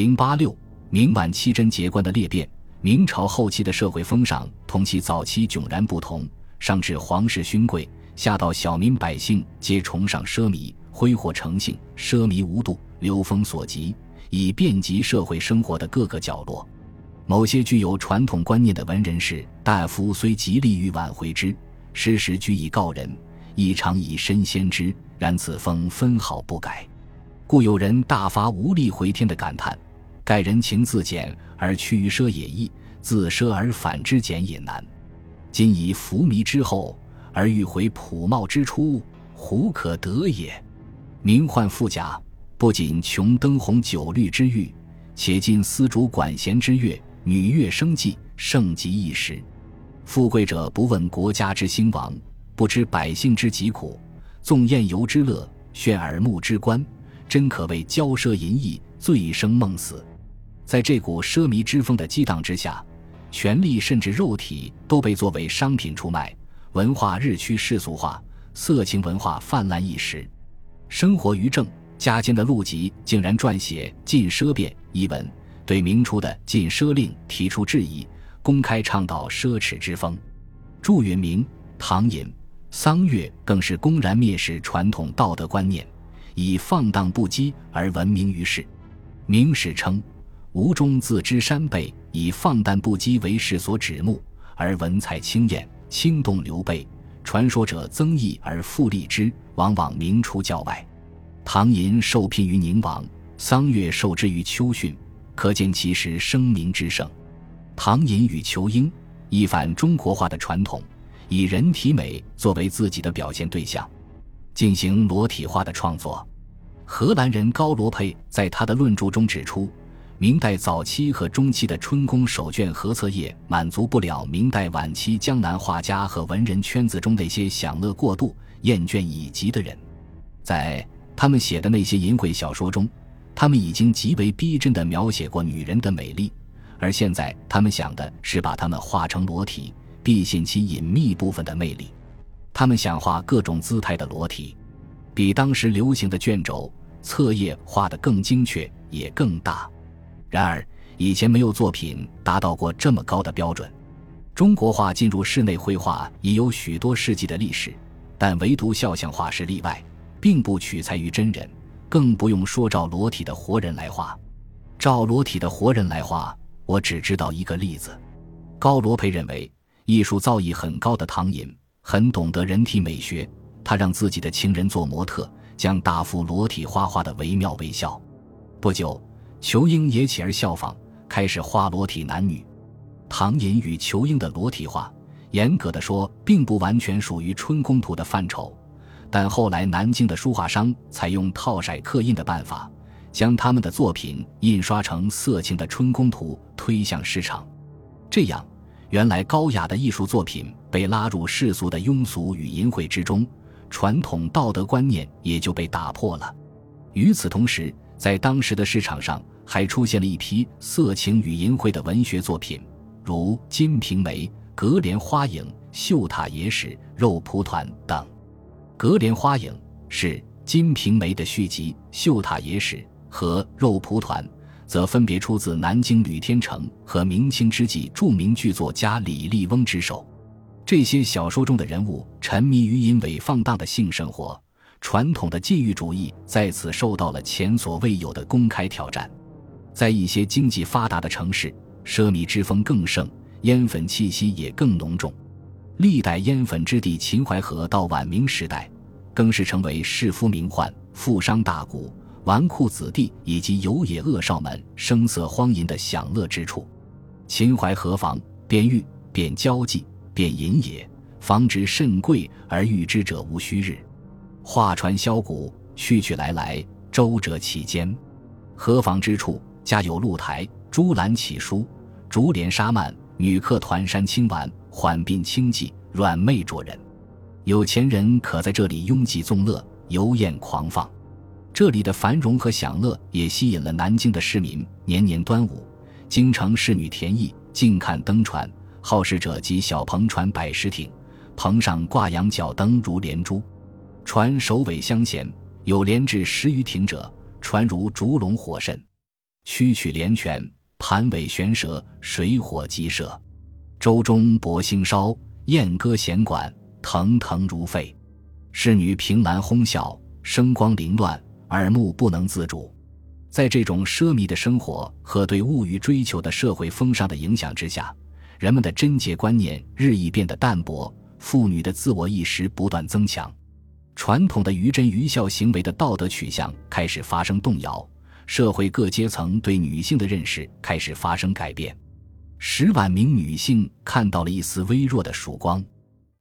零八六，明晚期贞节观的裂变。明朝后期的社会风尚同其早期迥然不同，上至皇室勋贵，下到小民百姓，皆崇尚奢靡，挥霍成性，奢靡无度，流风所及，已遍及社会生活的各个角落。某些具有传统观念的文人士大夫虽极力欲挽回之，时时居以告人，亦常以身先之，然此风分毫不改，故有人大发无力回天的感叹。盖人情自简而趋于奢也易，自奢而反之简也难。今以浮靡之后而欲回朴茂之初，胡可得也？名宦富甲，不仅穷灯红酒绿之欲，且尽丝竹管弦之乐，女乐生计，盛极一时。富贵者不问国家之兴亡，不知百姓之疾苦，纵宴游之乐，炫耳目之观，真可谓骄奢淫逸，醉生梦死。在这股奢靡之风的激荡之下，权力甚至肉体都被作为商品出卖，文化日趋世俗化，色情文化泛滥一时。生活于正家间的陆籍竟然撰写《禁奢变》一文，对明初的禁奢令提出质疑，公开倡导奢侈之风。祝允明、唐寅、桑越更是公然蔑视传统道德观念，以放荡不羁而闻名于世。明史称。吴中自知山背，以放荡不羁为世所指目，而文采清艳，轻动刘备。传说者增益而复立之，往往名出教外。唐寅受聘于宁王，桑越受制于秋训，可见其时声名之盛。唐寅与仇英一反中国化的传统，以人体美作为自己的表现对象，进行裸体化的创作。荷兰人高罗佩在他的论著中指出。明代早期和中期的春宫手卷和册页满足不了明代晚期江南画家和文人圈子中那些享乐过度、厌倦已极的人，在他们写的那些淫秽小说中，他们已经极为逼真地描写过女人的美丽，而现在他们想的是把她们画成裸体，毕现其隐秘部分的魅力。他们想画各种姿态的裸体，比当时流行的卷轴、册页画得更精确，也更大。然而，以前没有作品达到过这么高的标准。中国画进入室内绘画已有许多世纪的历史，但唯独肖像画是例外，并不取材于真人，更不用说照裸体的活人来画。照裸体的活人来画，我只知道一个例子。高罗培认为，艺术造诣很高的唐寅很懂得人体美学，他让自己的情人做模特，将大幅裸体画画的惟妙惟肖。不久。仇英也起而效仿，开始画裸体男女。唐寅与仇英的裸体画，严格的说，并不完全属于春宫图的范畴。但后来南京的书画商采用套色刻印的办法，将他们的作品印刷成色情的春宫图推向市场。这样，原来高雅的艺术作品被拉入世俗的庸俗与淫秽之中，传统道德观念也就被打破了。与此同时，在当时的市场上，还出现了一批色情与淫秽的文学作品，如《金瓶梅》《格莲花影》《绣塔野史》《肉蒲团》等。《格莲花影》是《金瓶梅》的续集，《绣塔野史》和《肉蒲团》则分别出自南京吕天成和明清之际著名剧作家李笠翁之手。这些小说中的人物沉迷于淫猥放荡的性生活。传统的禁欲主义在此受到了前所未有的公开挑战，在一些经济发达的城市，奢靡之风更盛，烟粉气息也更浓重。历代烟粉之地秦淮河到晚明时代，更是成为士夫名宦、富商大贾、纨绔子弟以及游野恶少们声色荒淫的享乐之处。秦淮河房，便玉，便交际，便淫也。房值甚贵，而欲之者无虚日。画船箫鼓，去去来来，周折其间。河房之处，家有露台，朱栏起书，竹帘纱幔，女客团扇轻挽，缓鬓轻骑，软媚着人。有钱人可在这里拥挤纵乐，游宴狂放。这里的繁荣和享乐也吸引了南京的市民。年年端午，京城仕女田艺，近看登船，好事者及小篷船百十艇，篷上挂羊角灯如连珠。船首尾相衔，有连至十余艇者，船如烛龙火神。曲曲连泉，盘尾悬蛇，水火鸡舍。舟中薄星烧，燕歌弦管，腾腾如沸。侍女凭栏哄笑，声光凌乱，耳目不能自主。在这种奢靡的生活和对物欲追求的社会风尚的影响之下，人们的贞洁观念日益变得淡薄，妇女的自我意识不断增强，传统的愚真愚孝行为的道德取向开始发生动摇，社会各阶层对女性的认识开始发生改变。十万名女性看到了一丝微弱的曙光。